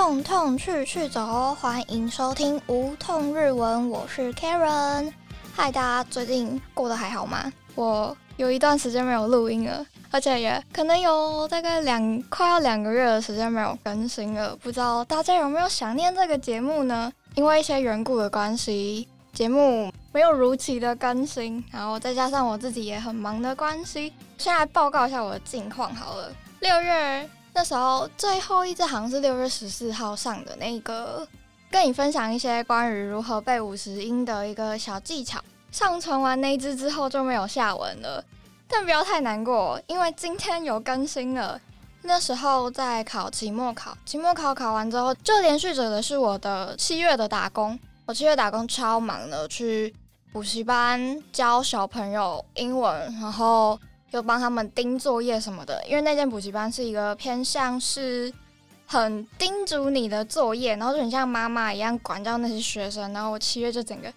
痛痛去去走，欢迎收听无痛日文，我是 Karen。嗨，大家最近过得还好吗？我有一段时间没有录音了，而且也可能有大概两快要两个月的时间没有更新了，不知道大家有没有想念这个节目呢？因为一些缘故的关系，节目没有如期的更新，然后再加上我自己也很忙的关系，先来报告一下我的近况好了。六月。那时候最后一支好像是六月十四号上的那个，跟你分享一些关于如何背五十音的一个小技巧。上传完那支之后就没有下文了，但不要太难过，因为今天有更新了。那时候在考期末考，期末考考完之后，就连续着的是我的七月的打工。我七月打工超忙的，去补习班教小朋友英文，然后。又帮他们盯作业什么的，因为那间补习班是一个偏向是很叮嘱你的作业，然后就很像妈妈一样管教那些学生。然后我七月就整个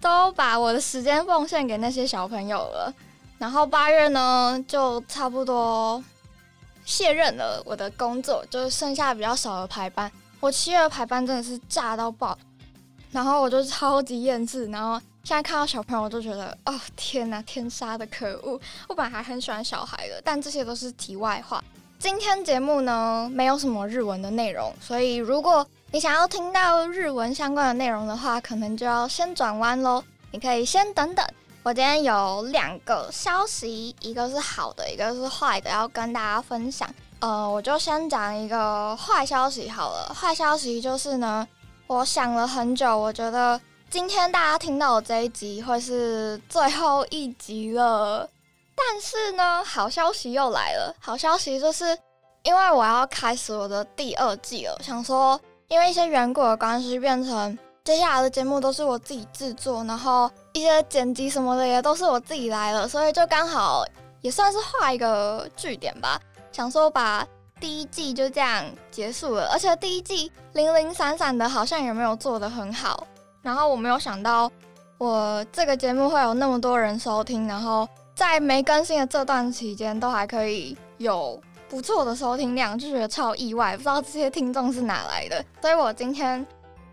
都把我的时间奉献给那些小朋友了。然后八月呢，就差不多卸任了我的工作，就剩下比较少的排班。我七月的排班真的是炸到爆，然后我就超级厌世，然后。现在看到小朋友，我都觉得哦天哪，天杀的可恶！我本来还很喜欢小孩的，但这些都是题外话。今天节目呢，没有什么日文的内容，所以如果你想要听到日文相关的内容的话，可能就要先转弯喽。你可以先等等。我今天有两个消息，一个是好的，一个是坏的，要跟大家分享。呃，我就先讲一个坏消息好了。坏消息就是呢，我想了很久，我觉得。今天大家听到的这一集会是最后一集了，但是呢，好消息又来了。好消息就是，因为我要开始我的第二季了，想说因为一些缘故的关系，变成接下来的节目都是我自己制作，然后一些剪辑什么的也都是我自己来了，所以就刚好也算是画一个句点吧。想说把第一季就这样结束了，而且第一季零零散散的，好像也没有做的很好。然后我没有想到，我这个节目会有那么多人收听，然后在没更新的这段期间，都还可以有不错的收听量，就觉得超意外，不知道这些听众是哪来的。所以我今天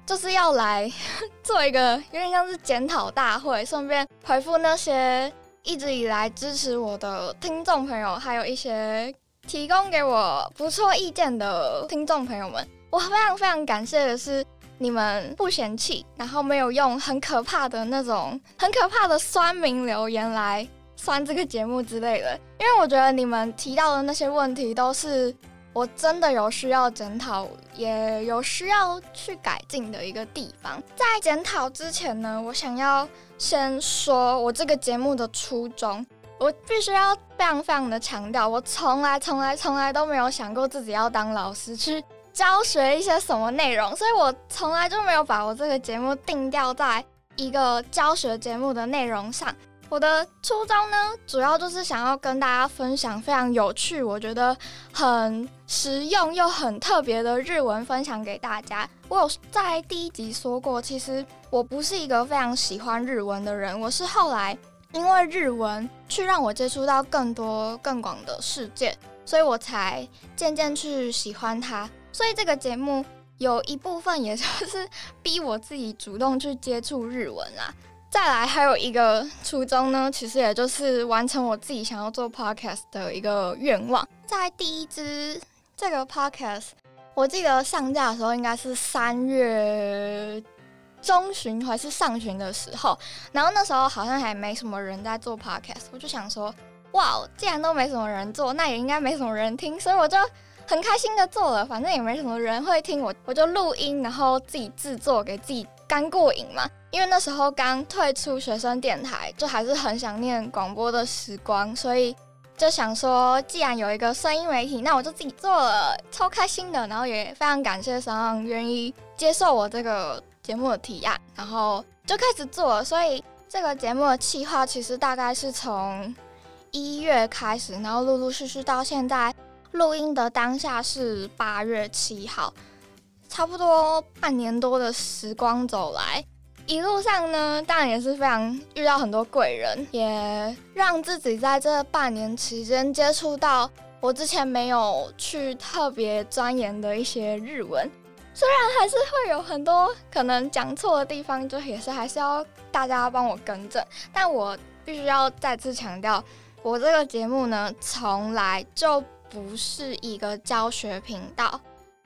就是要来 做一个有点像是检讨大会，顺便回复那些一直以来支持我的听众朋友，还有一些提供给我不错意见的听众朋友们。我非常非常感谢的是。你们不嫌弃，然后没有用很可怕的那种、很可怕的酸民留言来酸这个节目之类的，因为我觉得你们提到的那些问题都是我真的有需要检讨，也有需要去改进的一个地方。在检讨之前呢，我想要先说我这个节目的初衷，我必须要非常非常的强调，我从来从来从来都没有想过自己要当老师去。教学一些什么内容，所以我从来就没有把我这个节目定调在一个教学节目的内容上。我的初衷呢，主要就是想要跟大家分享非常有趣、我觉得很实用又很特别的日文，分享给大家。我有在第一集说过，其实我不是一个非常喜欢日文的人，我是后来因为日文去让我接触到更多更广的世界，所以我才渐渐去喜欢它。所以这个节目有一部分也就是 逼我自己主动去接触日文啦。再来还有一个初衷呢，其实也就是完成我自己想要做 podcast 的一个愿望。在第一支这个 podcast，我记得上架的时候应该是三月中旬还是上旬的时候，然后那时候好像还没什么人在做 podcast，我就想说，哇，既然都没什么人做，那也应该没什么人听，所以我就。很开心的做了，反正也没什么人会听我，我就录音，然后自己制作给自己干过瘾嘛。因为那时候刚退出学生电台，就还是很想念广播的时光，所以就想说，既然有一个声音媒体，那我就自己做了，超开心的。然后也非常感谢三浪愿意接受我这个节目的提案，然后就开始做了。所以这个节目的企划其实大概是从一月开始，然后陆陆续续到现在。录音的当下是八月七号，差不多半年多的时光走来，一路上呢，当然也是非常遇到很多贵人，也让自己在这半年期间接触到我之前没有去特别钻研的一些日文。虽然还是会有很多可能讲错的地方，就也是还是要大家帮我更正。但我必须要再次强调，我这个节目呢，从来就不是一个教学频道，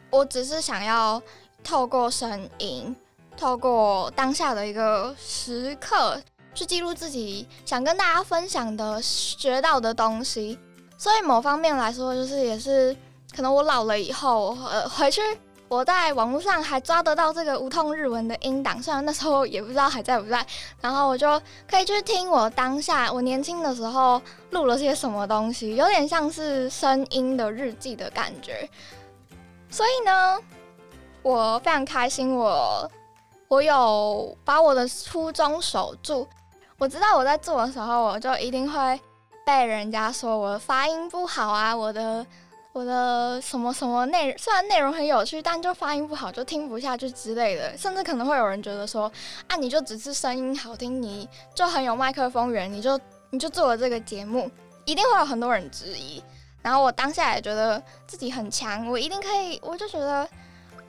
我只是想要透过声音，透过当下的一个时刻，去记录自己想跟大家分享的学到的东西。所以某方面来说，就是也是可能我老了以后，呃，回去。我在网络上还抓得到这个无痛日文的音档，虽然那时候也不知道还在不在，然后我就可以去听我当下我年轻的时候录了些什么东西，有点像是声音的日记的感觉。所以呢，我非常开心，我我有把我的初衷守住。我知道我在做的时候，我就一定会被人家说我发音不好啊，我的。我的什么什么内，虽然内容很有趣，但就发音不好，就听不下去之类的。甚至可能会有人觉得说，啊，你就只是声音好听，你就很有麦克风缘，你就你就做了这个节目，一定会有很多人质疑。然后我当下也觉得自己很强，我一定可以，我就觉得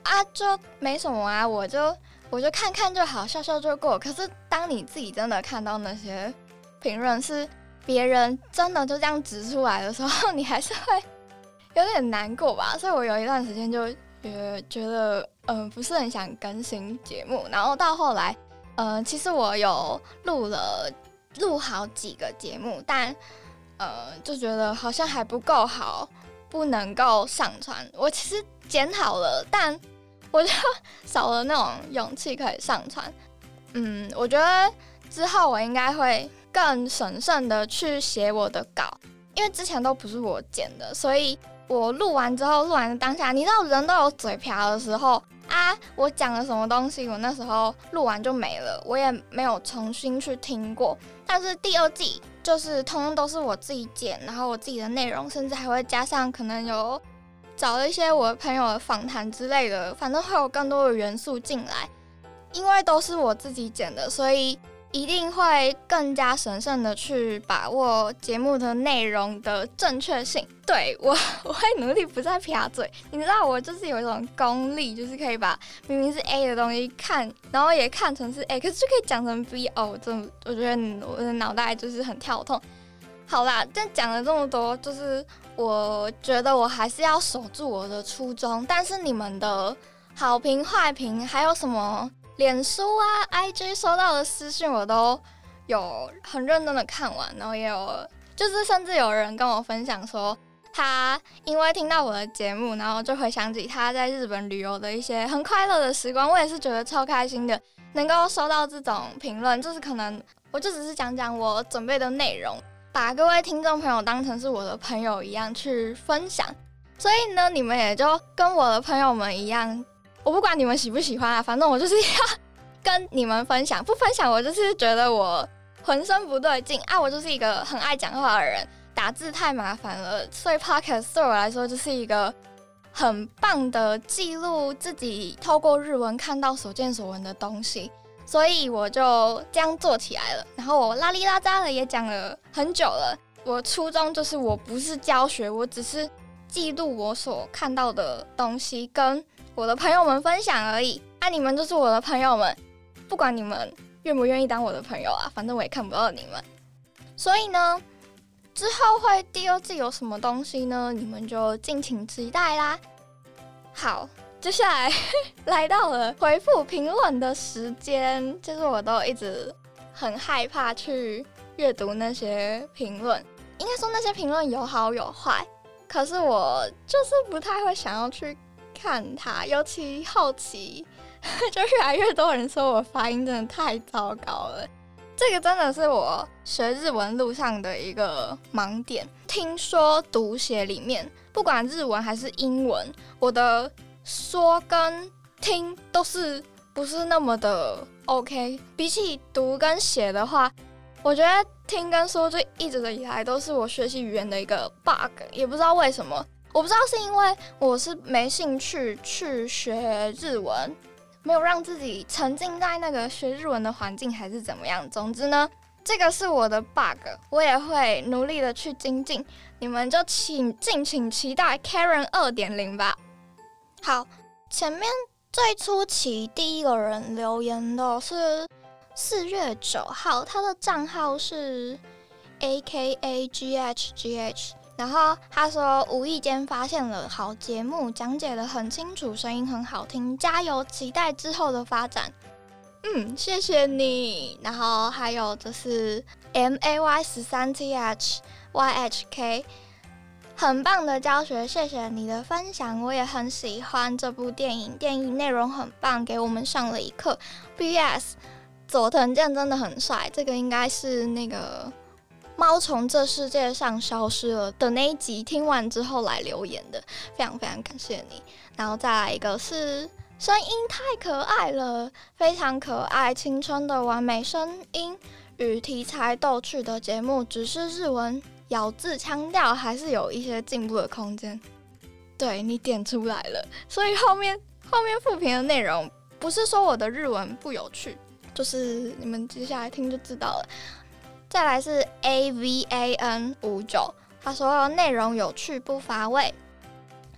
啊，就没什么啊，我就我就看看就好，笑笑就过。可是当你自己真的看到那些评论是别人真的就这样指出来的时候，你还是会。有点难过吧，所以我有一段时间就觉觉得嗯不是很想更新节目，然后到后来，呃其实我有录了录好几个节目，但呃就觉得好像还不够好，不能够上传。我其实剪好了，但我就少了那种勇气可以上传。嗯，我觉得之后我应该会更审慎的去写我的稿，因为之前都不是我剪的，所以。我录完之后，录完的当下，你知道人都有嘴瓢的时候啊。我讲了什么东西，我那时候录完就没了，我也没有重新去听过。但是第二季就是通通都是我自己剪，然后我自己的内容，甚至还会加上可能有找一些我的朋友的访谈之类的，反正会有更多的元素进来。因为都是我自己剪的，所以。一定会更加神圣的去把握节目的内容的正确性。对我，我会努力不再撇嘴。你知道，我就是有一种功力，就是可以把明明是 A 的东西看，然后也看成是 A，可是就可以讲成 B。哦，这我觉得我的脑袋就是很跳痛。好啦，但讲了这么多，就是我觉得我还是要守住我的初衷。但是你们的好评、坏评，还有什么？脸书啊，IG 收到的私信我都有很认真的看完，然后也有就是甚至有人跟我分享说，他因为听到我的节目，然后就回想起他在日本旅游的一些很快乐的时光。我也是觉得超开心的，能够收到这种评论，就是可能我就只是讲讲我准备的内容，把各位听众朋友当成是我的朋友一样去分享。所以呢，你们也就跟我的朋友们一样。我不管你们喜不喜欢啊，反正我就是要跟你们分享。不分享，我就是觉得我浑身不对劲啊！我就是一个很爱讲话的人，打字太麻烦了，所以 podcast 对我来说就是一个很棒的记录自己透过日文看到所见所闻的东西，所以我就这样做起来了。然后我拉里拉扎的也讲了很久了。我初衷就是我不是教学，我只是记录我所看到的东西跟。我的朋友们分享而已，那你们就是我的朋友们，不管你们愿不愿意当我的朋友啊，反正我也看不到你们。所以呢，之后会第二季有什么东西呢？你们就敬请期待啦。好，接下来 来到了回复评论的时间，就是我都一直很害怕去阅读那些评论，应该说那些评论有好有坏，可是我就是不太会想要去。看他，尤其后期，就 越来越多人说我发音真的太糟糕了。这个真的是我学日文路上的一个盲点。听说读写里面，不管日文还是英文，我的说跟听都是不是那么的 OK。比起读跟写的话，我觉得听跟说就一直以来都是我学习语言的一个 bug，也不知道为什么。我不知道是因为我是没兴趣去学日文，没有让自己沉浸在那个学日文的环境，还是怎么样？总之呢，这个是我的 bug，我也会努力的去精进。你们就请敬请期待 Karen 二点零吧。好，前面最初期第一个人留言的是四月九号，他的账号是 A K A G H G H。然后他说，无意间发现了好节目，讲解的很清楚，声音很好听，加油，期待之后的发展。嗯，谢谢你。然后还有就是 M A Y 十三 T H Y H K，很棒的教学，谢谢你的分享，我也很喜欢这部电影，电影内容很棒，给我们上了一课。B S 佐藤健真的很帅，这个应该是那个。猫从这世界上消失了的那一集，听完之后来留言的，非常非常感谢你。然后再来一个是声音太可爱了，非常可爱，青春的完美声音与题材逗趣的节目，只是日文咬字腔调还是有一些进步的空间。对你点出来了，所以后面 后面复评的内容不是说我的日文不有趣，就是你们接下来听就知道了。再来是 A V A N 五九，他说内容有趣不乏味。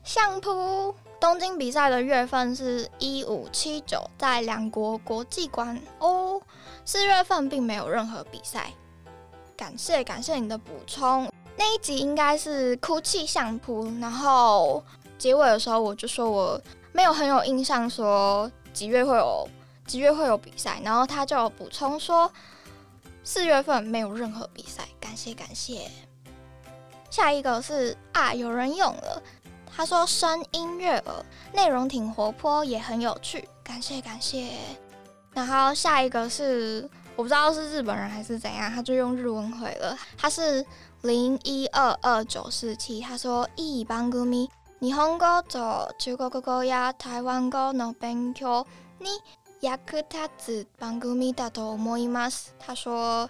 相扑东京比赛的月份是一五七九，在两国国际馆哦。四月份并没有任何比赛。感谢感谢你的补充，那一集应该是哭泣相扑，然后结尾的时候我就说我没有很有印象说几月会有几月会有比赛，然后他就补充说。四月份没有任何比赛，感谢感谢。下一个是啊，有人用了，他说声音悦耳，内容挺活泼，也很有趣，感谢感谢。然后下一个是我不知道是日本人还是怎样，他就用日文回了，他是零一二二九四七，他说いい番組、日本語と中国語や台湾語の勉強に。 雅克塔子邦古米达多莫伊马斯，他说：“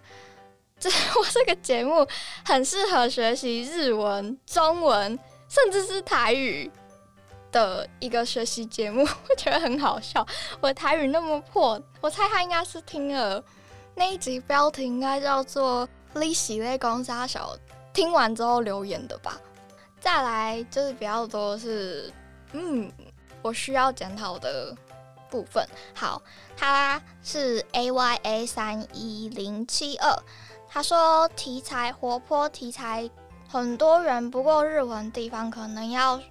这我这个节目很适合学习日文、中文，甚至是台语的一个学习节目。我觉得很好笑。我台语那么破，我猜他应该是听了那一集标题应该叫做《利息类公沙小》，听完之后留言的吧。再来就是比较多是，嗯，我需要检讨的。”部分好，他是 A Y A 三一零七二，他说题材活泼，题材很多人，不过日文地方可能要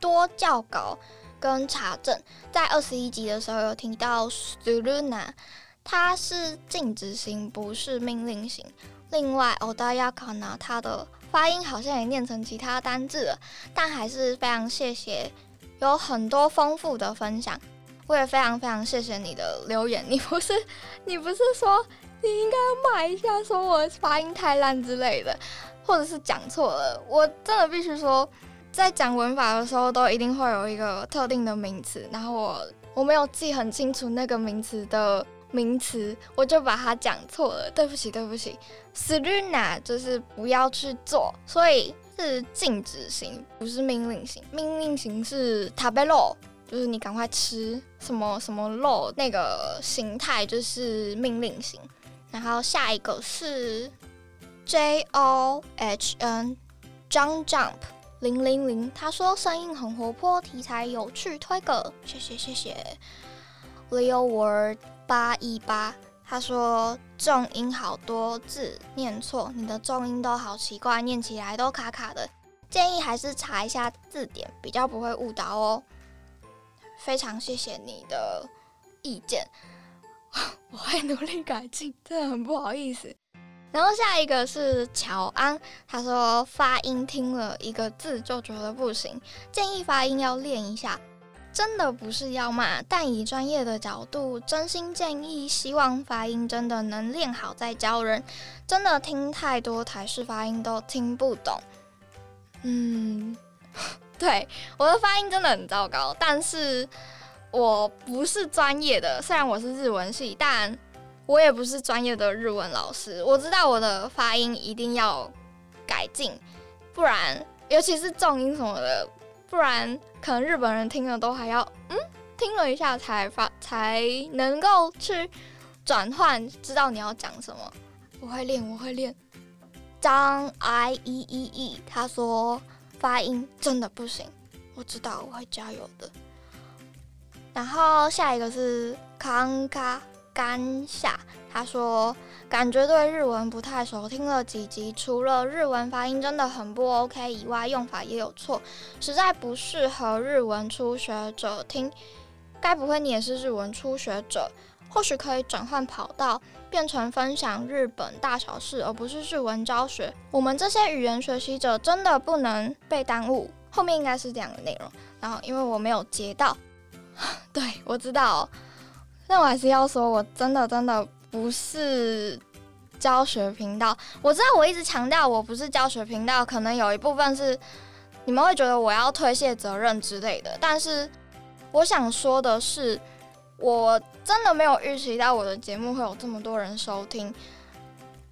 多校稿跟查证。在二十一集的时候有听到 Suluna，它是禁止型，不是命令型。另外 Odayakana，它的发音好像也念成其他单字了，但还是非常谢谢，有很多丰富的分享。我也非常非常谢谢你的留言。你不是你不是说你应该要骂一下，说我发音太烂之类的，或者是讲错了？我真的必须说，在讲文法的时候，都一定会有一个特定的名词，然后我我没有记很清楚那个名词的名词，我就把它讲错了。对不起，对不起。s l u n a 就是不要去做，所以是禁止型，不是命令型。命令型是 tabelo。就是你赶快吃什么什么肉，那个形态就是命令型。然后下一个是 J O H N Jump Jump 零零零，他说声音很活泼，题材有趣，推个谢谢谢谢。Leo Word 八一八，他说重音好多字念错，你的重音都好奇怪，念起来都卡卡的，建议还是查一下字典，比较不会误导哦。非常谢谢你的意见，我会努力改进，真的很不好意思。然后下一个是乔安，他说发音听了一个字就觉得不行，建议发音要练一下。真的不是要骂，但以专业的角度，真心建议，希望发音真的能练好再教人。真的听太多台式发音都听不懂。嗯。对我的发音真的很糟糕，但是我不是专业的，虽然我是日文系，但我也不是专业的日文老师。我知道我的发音一定要改进，不然尤其是重音什么的，不然可能日本人听了都还要嗯听了一下才发才能够去转换，知道你要讲什么。我会练，我会练。张 I E E E，他说。发音真的不行，我知道我会加油的。然后下一个是康卡甘夏，他说感觉对日文不太熟，听了几集，除了日文发音真的很不 OK 以外，用法也有错，实在不适合日文初学者听。该不会你也是日文初学者？或许可以转换跑道，变成分享日本大小事，而不是日文教学。我们这些语言学习者真的不能被耽误。后面应该是这样的内容。然后因为我没有接到，对我知道，但我还是要说，我真的真的不是教学频道。我知道我一直强调我不是教学频道，可能有一部分是你们会觉得我要推卸责任之类的。但是我想说的是。我真的没有预期到我的节目会有这么多人收听。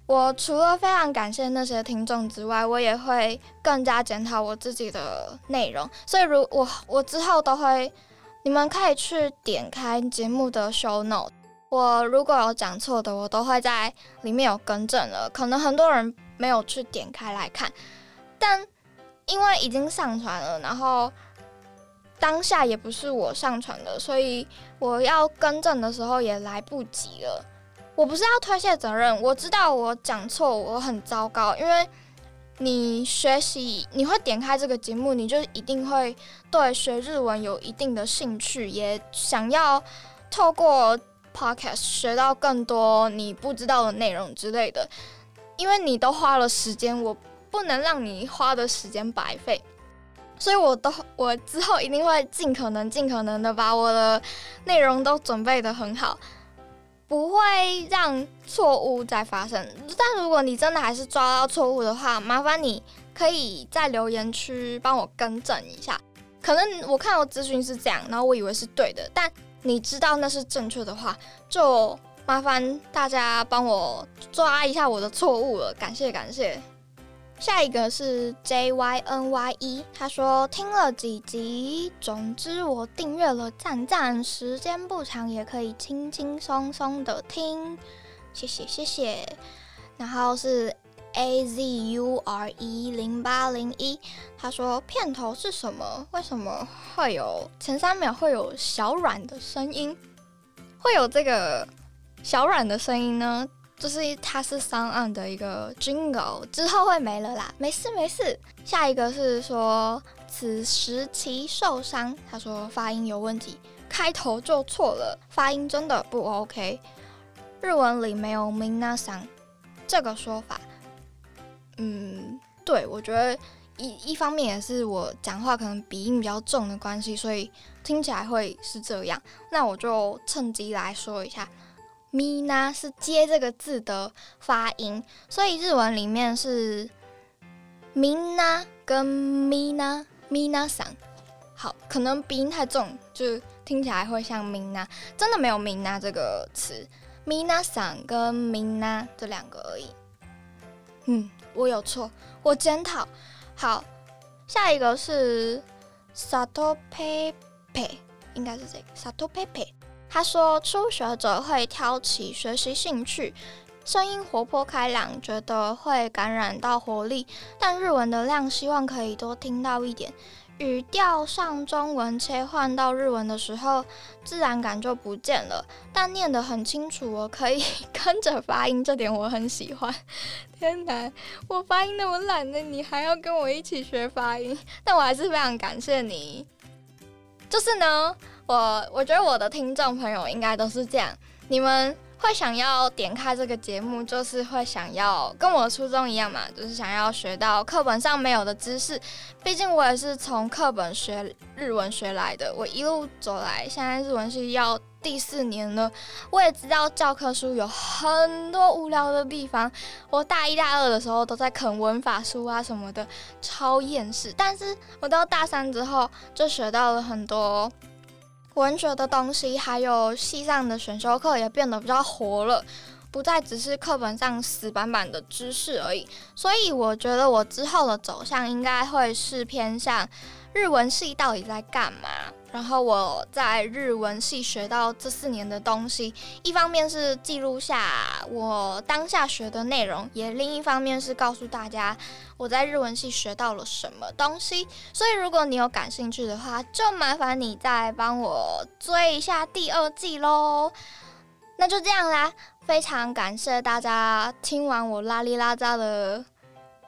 我除了非常感谢那些听众之外，我也会更加检讨我自己的内容。所以，如我我之后都会，你们可以去点开节目的 show note。我如果有讲错的，我都会在里面有更正了。可能很多人没有去点开来看，但因为已经上传了，然后。当下也不是我上传的，所以我要更正的时候也来不及了。我不是要推卸责任，我知道我讲错，我很糟糕。因为你学习，你会点开这个节目，你就一定会对学日文有一定的兴趣，也想要透过 podcast 学到更多你不知道的内容之类的。因为你都花了时间，我不能让你花的时间白费。所以，我都我之后一定会尽可能、尽可能的把我的内容都准备的很好，不会让错误再发生。但如果你真的还是抓到错误的话，麻烦你可以在留言区帮我更正一下。可能我看到资讯是这样，然后我以为是对的，但你知道那是正确的话，就麻烦大家帮我抓一下我的错误了。感谢，感谢。下一个是 J Y N Y E，他说听了几集，总之我订阅了赞赞，时间不长也可以轻轻松松的听，谢谢谢谢。然后是 A Z U R E 零八零一，他说片头是什么？为什么会有前三秒会有小软的声音？会有这个小软的声音呢？就是它是三岸的一个 jingle，之后会没了啦，没事没事。下一个是说此时其受伤，他说发音有问题，开头就错了，发音真的不 OK。日文里没有 mina san 这个说法。嗯，对，我觉得一一方面也是我讲话可能鼻音比较重的关系，所以听起来会是这样。那我就趁机来说一下。咪呢是接这个字的发音，所以日文里面是咪呢跟咪呢咪呢嗓。好，可能鼻音太重，就听起来会像咪呢，真的没有咪呢这个词，咪呢嗓跟咪呢这两个而已。嗯，我有错，我检讨。好，下一个是 sato pepe，应该是这个 sato pepe。他说，初学者会挑起学习兴趣，声音活泼开朗，觉得会感染到活力。但日文的量，希望可以多听到一点。语调上中文切换到日文的时候，自然感就不见了。但念得很清楚，我可以 跟着发音，这点我很喜欢。天哪，我发音那么烂的，你还要跟我一起学发音？但我还是非常感谢你。就是呢。我我觉得我的听众朋友应该都是这样，你们会想要点开这个节目，就是会想要跟我初衷一样嘛，就是想要学到课本上没有的知识。毕竟我也是从课本学日文学来的，我一路走来，现在日文系要第四年了，我也知道教科书有很多无聊的地方。我大一、大二的时候都在啃文法书啊什么的，超厌世。但是我到大三之后，就学到了很多。文学的东西，还有系上的选修课也变得比较活了，不再只是课本上死板板的知识而已。所以我觉得我之后的走向应该会是偏向日文系到底在干嘛然后我在日文系学到这四年的东西，一方面是记录下我当下学的内容，也另一方面是告诉大家我在日文系学到了什么东西。所以如果你有感兴趣的话，就麻烦你再帮我追一下第二季喽。那就这样啦，非常感谢大家听完我拉里拉扎的，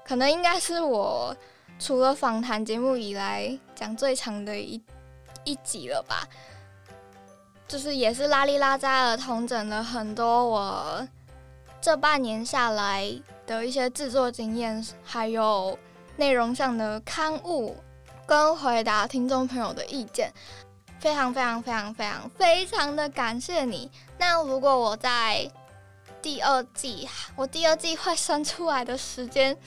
可能应该是我除了访谈节目以来讲最长的一。一集了吧，就是也是拉里拉扎的同整了很多我这半年下来的一些制作经验，还有内容上的刊物跟回答听众朋友的意见，非常非常非常非常非常的感谢你。那如果我在第二季，我第二季会生出来的时间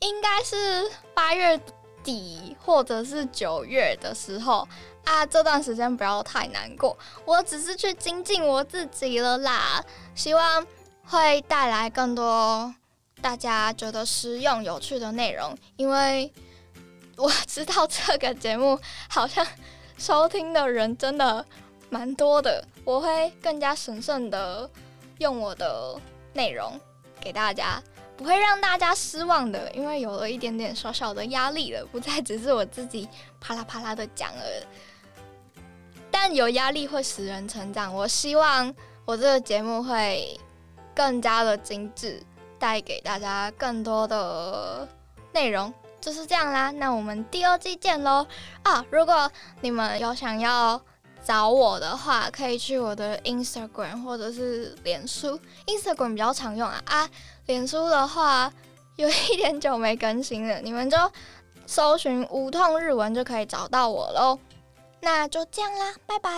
应该是八月底或者是九月的时候。啊，这段时间不要太难过，我只是去精进我自己了啦。希望会带来更多大家觉得实用有趣的内容，因为我知道这个节目好像收听的人真的蛮多的，我会更加神圣的用我的内容给大家，不会让大家失望的，因为有了一点点小小的压力了，不再只是我自己啪啦啪啦的讲了。但有压力会使人成长。我希望我这个节目会更加的精致，带给大家更多的内容，就是这样啦。那我们第二季见喽！啊，如果你们有想要找我的话，可以去我的 Instagram 或者是脸书。Instagram 比较常用啊啊，脸书的话有一点久没更新了，你们就搜寻无痛日文就可以找到我喽。那就这样啦，拜拜。